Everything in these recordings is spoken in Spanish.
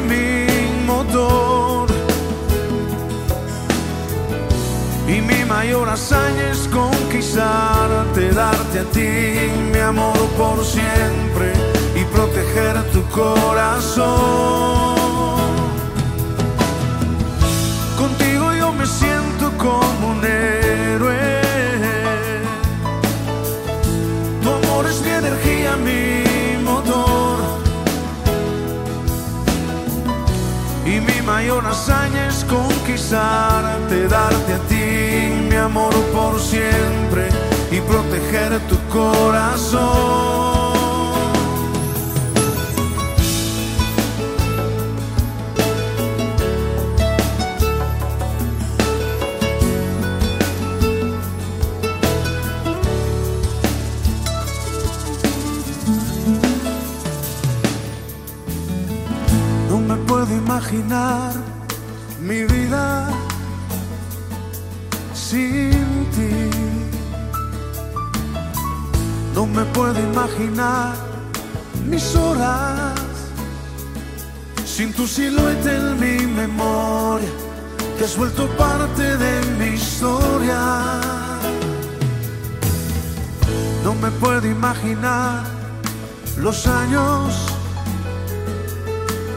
Mi motor. Y mi mayor hazaña es conquistarte, darte a ti mi amor por siempre y proteger tu corazón. Mayor hazaña es conquistarte, darte a ti mi amor por siempre y proteger tu corazón. Puedo imaginar mi vida sin ti. No me puedo imaginar mis horas sin tu silueta en mi memoria. Que has vuelto parte de mi historia. No me puedo imaginar los años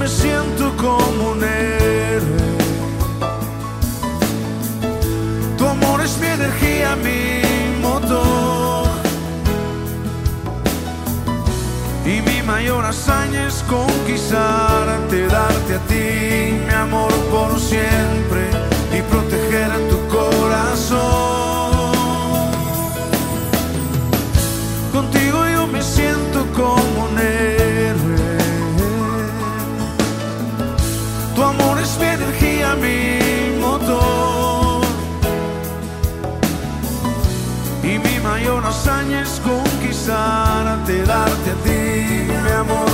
Me siento como un héroe. Tu amor es mi energía, mi motor. Y mi mayor hazaña es conquistarte, darte a ti mi amor por siempre y proteger tu corazón. Y mi mayor hazaña es conquistarte, darte a ti mi amor